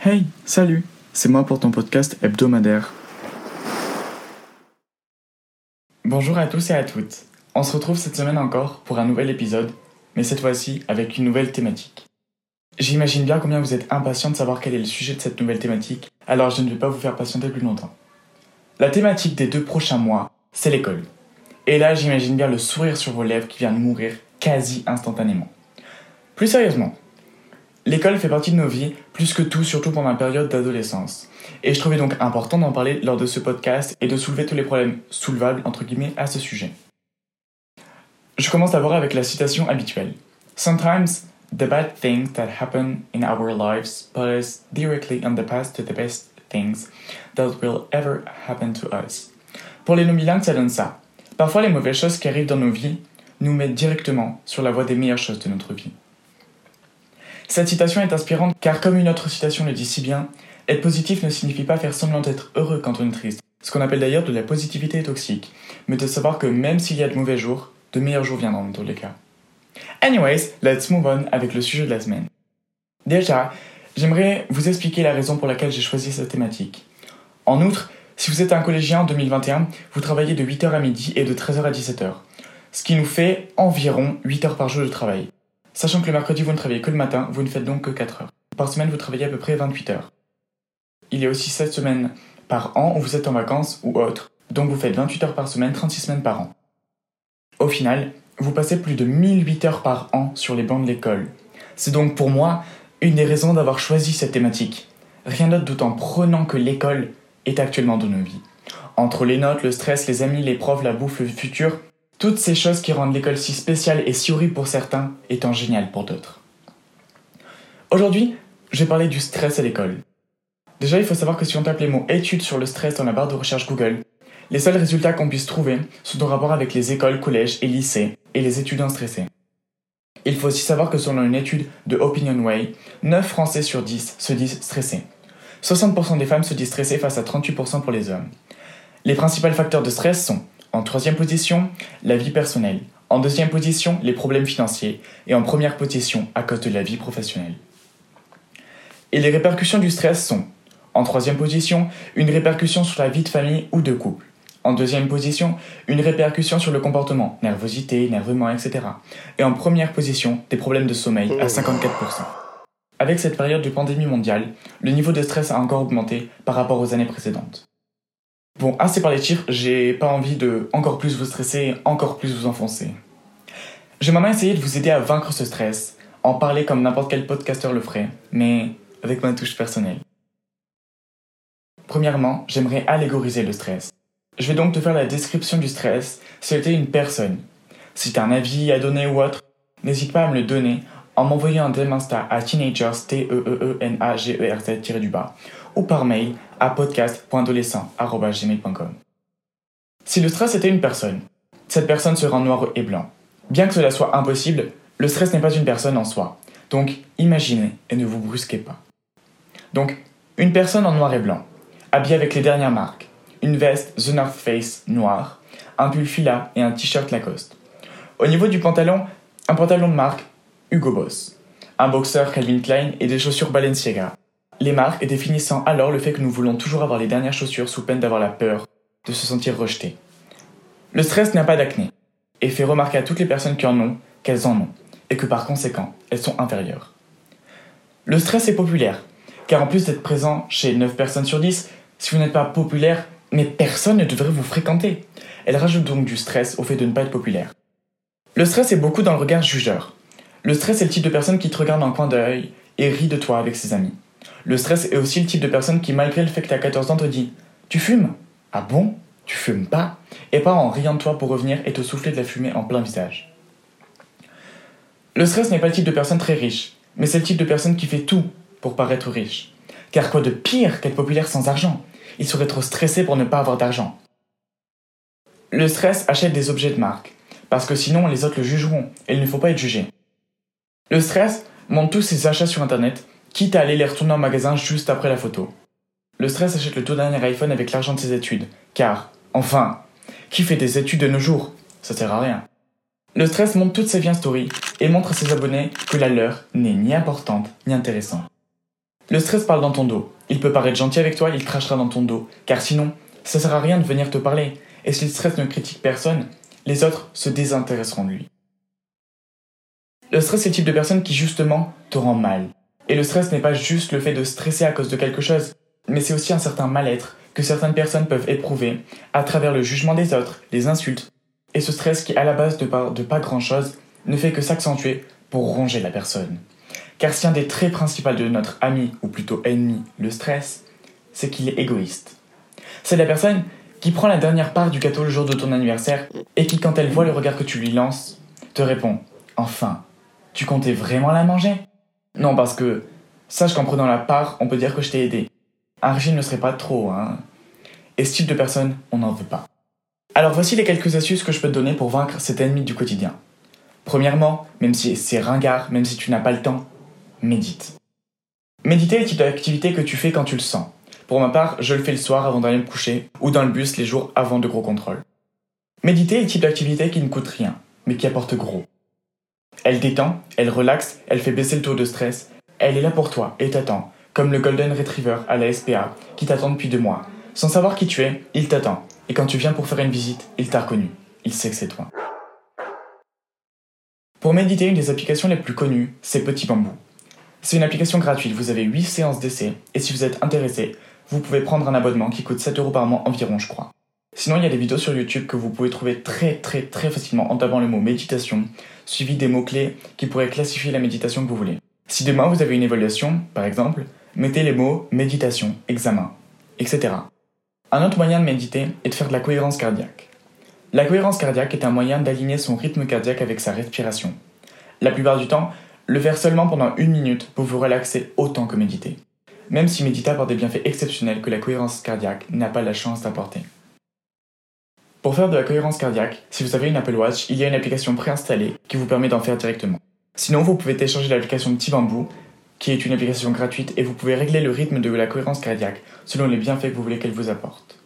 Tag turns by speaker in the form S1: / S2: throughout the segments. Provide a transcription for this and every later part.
S1: Hey, salut, c'est moi pour ton podcast hebdomadaire. Bonjour à tous et à toutes. On se retrouve cette semaine encore pour un nouvel épisode, mais cette fois-ci avec une nouvelle thématique. J'imagine bien combien vous êtes impatient de savoir quel est le sujet de cette nouvelle thématique, alors je ne vais pas vous faire patienter plus longtemps. La thématique des deux prochains mois, c'est l'école. Et là, j'imagine bien le sourire sur vos lèvres qui vient de mourir quasi instantanément. Plus sérieusement, l'école fait partie de nos vies plus que tout, surtout pendant la période d'adolescence. Et je trouvais donc important d'en parler lors de ce podcast et de soulever tous les problèmes soulevables, entre guillemets, à ce sujet. Je commence d'abord avec la citation habituelle. Sometimes the bad things that happen in our lives put us directly on the path to the best things that will ever happen to us. Pour les non-bilingues, ça donne ça. Parfois, les mauvaises choses qui arrivent dans nos vies nous mettent directement sur la voie des meilleures choses de notre vie. Cette citation est inspirante car, comme une autre citation le dit si bien, être positif ne signifie pas faire semblant d'être heureux quand on est triste, ce qu'on appelle d'ailleurs de la positivité toxique, mais de savoir que même s'il y a de mauvais jours, de meilleurs jours viendront dans tous les cas. Anyways, let's move on avec le sujet de la semaine. Déjà, j'aimerais vous expliquer la raison pour laquelle j'ai choisi cette thématique. En outre, si vous êtes un collégien en 2021, vous travaillez de 8h à midi et de 13h à 17h, ce qui nous fait environ 8 heures par jour de travail. Sachant que le mercredi vous ne travaillez que le matin, vous ne faites donc que 4 heures. Par semaine, vous travaillez à peu près 28 heures. Il y a aussi 7 semaines par an où vous êtes en vacances ou autre, donc vous faites 28 heures par semaine, 36 semaines par an. Au final, vous passez plus de 1008 heures par an sur les bancs de l'école. C'est donc pour moi une des raisons d'avoir choisi cette thématique. Rien d'autre d'autant prenant que l'école est actuellement dans nos vies. Entre les notes, le stress, les amis, les profs, la bouffe, le futur, toutes ces choses qui rendent l'école si spéciale et si horrible pour certains, étant géniales pour d'autres. Aujourd'hui, je vais parler du stress à l'école. Déjà, il faut savoir que si on tape les mots études sur le stress dans la barre de recherche Google, les seuls résultats qu'on puisse trouver sont en rapport avec les écoles, collèges et lycées et les étudiants stressés. Il faut aussi savoir que selon une étude de OpinionWay, 9 Français sur 10 se disent stressés. 60% des femmes se disent stressées face à 38% pour les hommes. Les principaux facteurs de stress sont, en troisième position, la vie personnelle, en deuxième position, les problèmes financiers, et en première position, à cause de la vie professionnelle. Et les répercussions du stress sont, en troisième position, une répercussion sur la vie de famille ou de couple. En deuxième position, une répercussion sur le comportement, nervosité, énervement, etc. Et en première position, des problèmes de sommeil à 54%. Avec cette période de pandémie mondiale, le niveau de stress a encore augmenté par rapport aux années précédentes. Bon, assez par les chiffres, j'ai pas envie de encore plus vous stresser encore plus vous enfoncer. J'ai maintenant essayé de vous aider à vaincre ce stress, en parler comme n'importe quel podcasteur le ferait, mais avec ma touche personnelle. Premièrement, j'aimerais allégoriser le stress. Je vais donc te faire la description du stress si tu une personne. Si tu as un avis à donner ou autre, n'hésite pas à me le donner en m'envoyant un DM Insta à teenagers t e e e n a g e r z du bas ou par mail à podcast.adolescent@gmail.com. Si le stress était une personne, cette personne serait en noir et blanc. Bien que cela soit impossible, le stress n'est pas une personne en soi. Donc, imaginez et ne vous brusquez pas. Donc, une personne en noir et blanc, habillée avec les dernières marques, une veste The North Face noire, un pull fila et un t-shirt Lacoste. Au niveau du pantalon, un pantalon de marque Hugo Boss, un boxeur Calvin Klein et des chaussures Balenciaga. Les marques définissant alors le fait que nous voulons toujours avoir les dernières chaussures sous peine d'avoir la peur de se sentir rejeté. Le stress n'a pas d'acné et fait remarquer à toutes les personnes qui en ont qu'elles en ont et que par conséquent elles sont inférieures. Le stress est populaire car en plus d'être présent chez 9 personnes sur 10, si vous n'êtes pas populaire, mais personne ne devrait vous fréquenter. Elle rajoute donc du stress au fait de ne pas être populaire. Le stress est beaucoup dans le regard jugeur. Le stress est le type de personne qui te regarde en coin d'œil et rit de toi avec ses amis. Le stress est aussi le type de personne qui, malgré le fait que tu as 14 ans, te dit Tu fumes? Ah bon? Tu fumes pas? Et pas en riant de toi pour revenir et te souffler de la fumée en plein visage. Le stress n'est pas le type de personne très riche, mais c'est le type de personne qui fait tout pour paraître riche. Car quoi de pire qu'être populaire sans argent? Il serait trop stressé pour ne pas avoir d'argent. Le stress achète des objets de marque, parce que sinon les autres le jugeront, et il ne faut pas être jugé. Le stress monte tous ses achats sur internet, quitte à aller les retourner en magasin juste après la photo. Le stress achète le tout dernier iPhone avec l'argent de ses études, car, enfin, qui fait des études de nos jours? Ça sert à rien. Le stress montre toute sa vie en story et montre à ses abonnés que la leur n'est ni importante ni intéressante. Le stress parle dans ton dos. Il peut paraître gentil avec toi, il crachera dans ton dos. Car sinon, ça sert à rien de venir te parler. Et si le stress ne critique personne, les autres se désintéresseront de lui. Le stress est le type de personne qui justement te rend mal. Et le stress n'est pas juste le fait de stresser à cause de quelque chose, mais c'est aussi un certain mal-être que certaines personnes peuvent éprouver à travers le jugement des autres, les insultes. Et ce stress qui à la base de pas, de pas grand-chose ne fait que s'accentuer pour ronger la personne. Car si un des traits principaux de notre ami, ou plutôt ennemi, le stress, c'est qu'il est égoïste. C'est la personne qui prend la dernière part du gâteau le jour de ton anniversaire et qui, quand elle voit le regard que tu lui lances, te répond Enfin, tu comptais vraiment la manger? Non, parce que, sache qu'en prenant la part, on peut dire que je t'ai aidé. Un régime ne serait pas trop, hein. Et ce type de personne, on n'en veut pas. Alors voici les quelques astuces que je peux te donner pour vaincre cet ennemi du quotidien. Premièrement, même si c'est ringard, même si tu n'as pas le temps, médite. Méditer est le type d'activité que tu fais quand tu le sens. Pour ma part, je le fais le soir avant d'aller me coucher ou dans le bus les jours avant de gros contrôles. Méditer est le type d'activité qui ne coûte rien, mais qui apporte gros. Elle détend, elle relaxe, elle fait baisser le taux de stress, elle est là pour toi et t'attend, comme le Golden Retriever à la SPA qui t'attend depuis deux mois. Sans savoir qui tu es, il t'attend. Et quand tu viens pour faire une visite, il t'a reconnu. Il sait que c'est toi. Pour méditer, une des applications les plus connues, c'est Petit Bambou. C'est une application gratuite, vous avez 8 séances d'essai, et si vous êtes intéressé, vous pouvez prendre un abonnement qui coûte 7 euros par mois environ, je crois. Sinon, il y a des vidéos sur YouTube que vous pouvez trouver très très très facilement en tapant le mot méditation, suivi des mots-clés qui pourraient classifier la méditation que vous voulez. Si demain vous avez une évaluation, par exemple, mettez les mots méditation, examen, etc. Un autre moyen de méditer est de faire de la cohérence cardiaque. La cohérence cardiaque est un moyen d'aligner son rythme cardiaque avec sa respiration. La plupart du temps, le faire seulement pendant une minute pour vous relaxer autant que méditer. Même si méditer apporte des bienfaits exceptionnels que la cohérence cardiaque n'a pas la chance d'apporter. Pour faire de la cohérence cardiaque, si vous avez une Apple Watch, il y a une application préinstallée qui vous permet d'en faire directement. Sinon, vous pouvez télécharger l'application Petit Bambou, qui est une application gratuite, et vous pouvez régler le rythme de la cohérence cardiaque selon les bienfaits que vous voulez qu'elle vous apporte.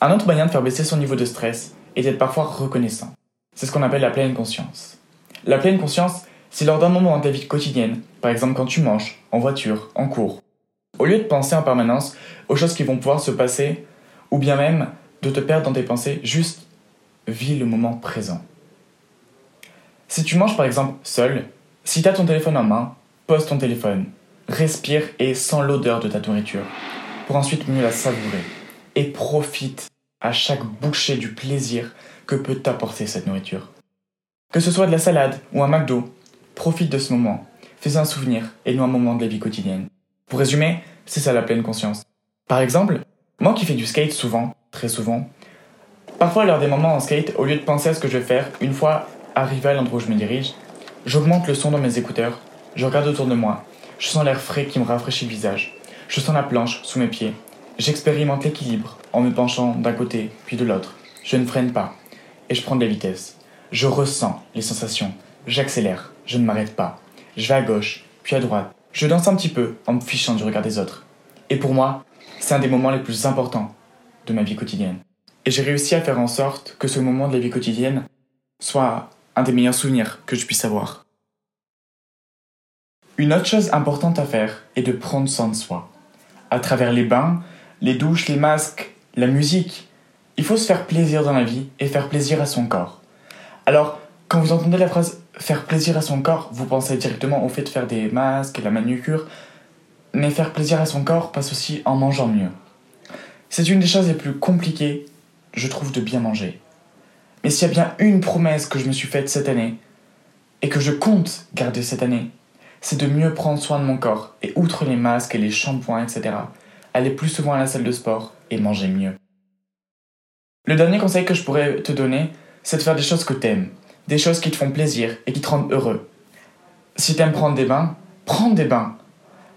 S1: Un autre moyen de faire baisser son niveau de stress est d'être parfois reconnaissant. C'est ce qu'on appelle la pleine conscience. La pleine conscience, c'est lors d'un moment de ta vie quotidienne, par exemple quand tu manges, en voiture, en cours. Au lieu de penser en permanence aux choses qui vont pouvoir se passer, ou bien même de te perdre dans tes pensées, juste vis le moment présent. Si tu manges par exemple seul, si tu as ton téléphone en main, pose ton téléphone, respire et sens l'odeur de ta nourriture, pour ensuite mieux la savourer, et profite à chaque bouchée du plaisir que peut t'apporter cette nourriture. Que ce soit de la salade ou un McDo, Profite de ce moment, fais un souvenir et non un moment de la vie quotidienne. Pour résumer, c'est ça la pleine conscience. Par exemple, moi qui fais du skate souvent, très souvent, parfois lors des moments en skate, au lieu de penser à ce que je vais faire, une fois arrivé à l'endroit où je me dirige, j'augmente le son dans mes écouteurs, je regarde autour de moi, je sens l'air frais qui me rafraîchit le visage, je sens la planche sous mes pieds, j'expérimente l'équilibre en me penchant d'un côté puis de l'autre, je ne freine pas, et je prends de la vitesse. Je ressens les sensations, j'accélère, je ne m'arrête pas. Je vais à gauche, puis à droite. Je danse un petit peu en me fichant du regard des autres. Et pour moi, c'est un des moments les plus importants de ma vie quotidienne. Et j'ai réussi à faire en sorte que ce moment de la vie quotidienne soit un des meilleurs souvenirs que je puisse avoir. Une autre chose importante à faire est de prendre soin de soi. À travers les bains, les douches, les masques, la musique, il faut se faire plaisir dans la vie et faire plaisir à son corps. Alors, quand vous entendez la phrase faire plaisir à son corps, vous pensez directement au fait de faire des masques, la manucure, mais faire plaisir à son corps passe aussi en mangeant mieux. C'est une des choses les plus compliquées, je trouve, de bien manger. Mais s'il y a bien une promesse que je me suis faite cette année, et que je compte garder cette année, c'est de mieux prendre soin de mon corps, et outre les masques et les shampoings, etc., aller plus souvent à la salle de sport et manger mieux. Le dernier conseil que je pourrais te donner, c'est de faire des choses que t'aimes, des choses qui te font plaisir et qui te rendent heureux. Si t'aimes prendre des bains, prends des bains.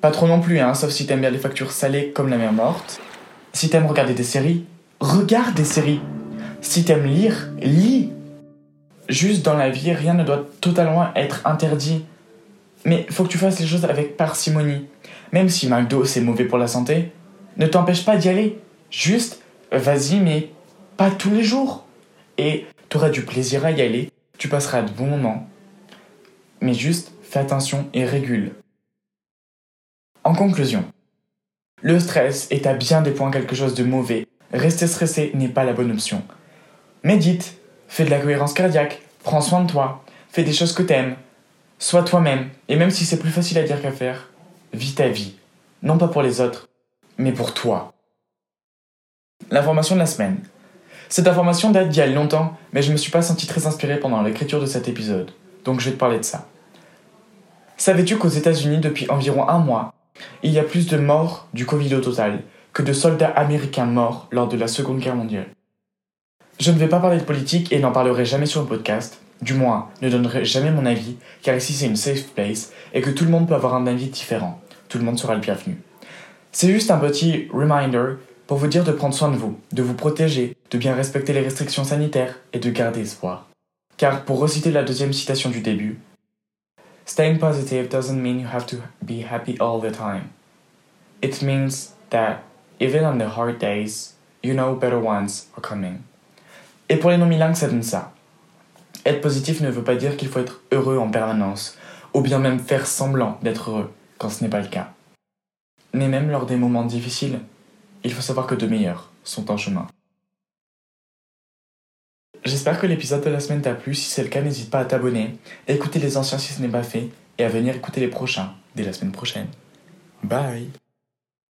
S1: Pas trop non plus, hein, sauf si t'aimes bien les factures salées comme la mer morte. Si t'aimes regarder des séries, regarde des séries. Si t'aimes lire, lis. Juste dans la vie, rien ne doit totalement être interdit. Mais faut que tu fasses les choses avec parcimonie. Même si McDo c'est mauvais pour la santé, ne t'empêche pas d'y aller. Juste, vas-y, mais pas tous les jours. Et t'auras du plaisir à y aller tu passeras de bons moments, mais juste fais attention et régule. En conclusion, le stress est à bien des points quelque chose de mauvais. Rester stressé n'est pas la bonne option. Médite, fais de la cohérence cardiaque, prends soin de toi, fais des choses que t'aimes, sois toi-même, et même si c'est plus facile à dire qu'à faire, vis ta vie. Non pas pour les autres, mais pour toi. L'information de la semaine. Cette information date d'il y a longtemps, mais je me suis pas senti très inspiré pendant l'écriture de cet épisode, donc je vais te parler de ça. Savais-tu qu'aux États-Unis, depuis environ un mois, il y a plus de morts du Covid au total que de soldats américains morts lors de la Seconde Guerre mondiale Je ne vais pas parler de politique et n'en parlerai jamais sur un podcast, du moins ne donnerai jamais mon avis, car ici c'est une safe place et que tout le monde peut avoir un avis différent. Tout le monde sera le bienvenu. C'est juste un petit reminder pour vous dire de prendre soin de vous, de vous protéger, de bien respecter les restrictions sanitaires et de garder espoir. Car pour reciter la deuxième citation du début, Staying positive doesn't mean you have to be happy all the time. It means that even on the hard days, you know better ones are coming. Et pour les non-bilingues, ça donne ça. Être positif ne veut pas dire qu'il faut être heureux en permanence, ou bien même faire semblant d'être heureux quand ce n'est pas le cas. Mais même lors des moments difficiles, il faut savoir que de meilleurs sont en chemin. J'espère que l'épisode de la semaine t'a plu. Si c'est le cas, n'hésite pas à t'abonner, écouter les anciens si ce n'est pas fait, et à venir écouter les prochains dès la semaine prochaine. Bye